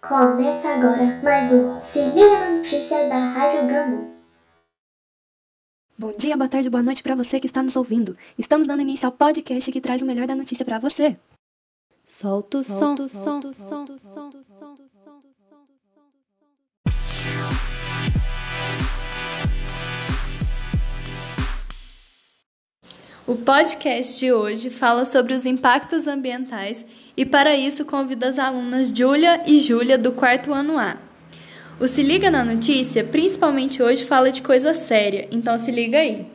Começa agora mais um Se Liga na Notícia da Rádio Gama. Bom dia, boa tarde, boa noite para você que está nos ouvindo. Estamos dando início ao podcast que traz o melhor da notícia para você. Solta o som, som, som, som, som, som, som. O podcast de hoje fala sobre os impactos ambientais e para isso convido as alunas Júlia e Júlia do quarto ano A. O Se Liga na Notícia, principalmente hoje, fala de coisa séria, então se liga aí.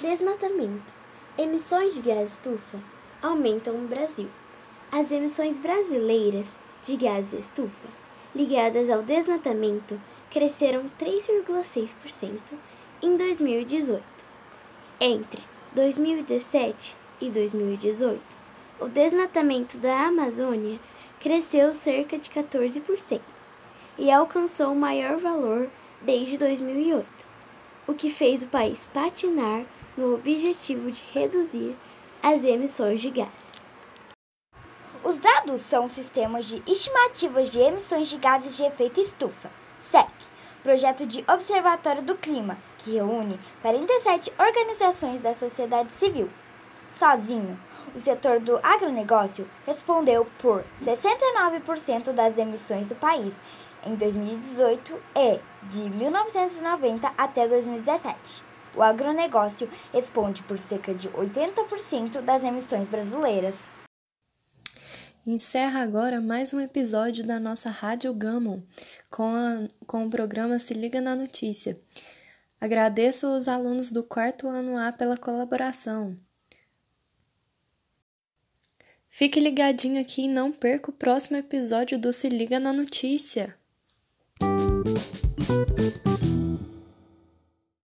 Desmatamento. Emissões de gás estufa aumentam no Brasil. As emissões brasileiras de gases estufa ligadas ao desmatamento cresceram 3,6% em 2018. Entre 2017 e 2018, o desmatamento da Amazônia cresceu cerca de 14% e alcançou o maior valor desde 2008, o que fez o país patinar no objetivo de reduzir as emissões de gases. Os dados são sistemas de estimativas de emissões de gases de efeito estufa, SEC, projeto de Observatório do Clima, reúne 47 organizações da sociedade civil. Sozinho, o setor do agronegócio respondeu por 69% das emissões do país em 2018 e de 1990 até 2017. O agronegócio responde por cerca de 80% das emissões brasileiras. Encerra agora mais um episódio da nossa Rádio Gammon com, com o programa Se Liga na Notícia. Agradeço os alunos do quarto ano A pela colaboração. Fique ligadinho aqui e não perca o próximo episódio do Se Liga na Notícia.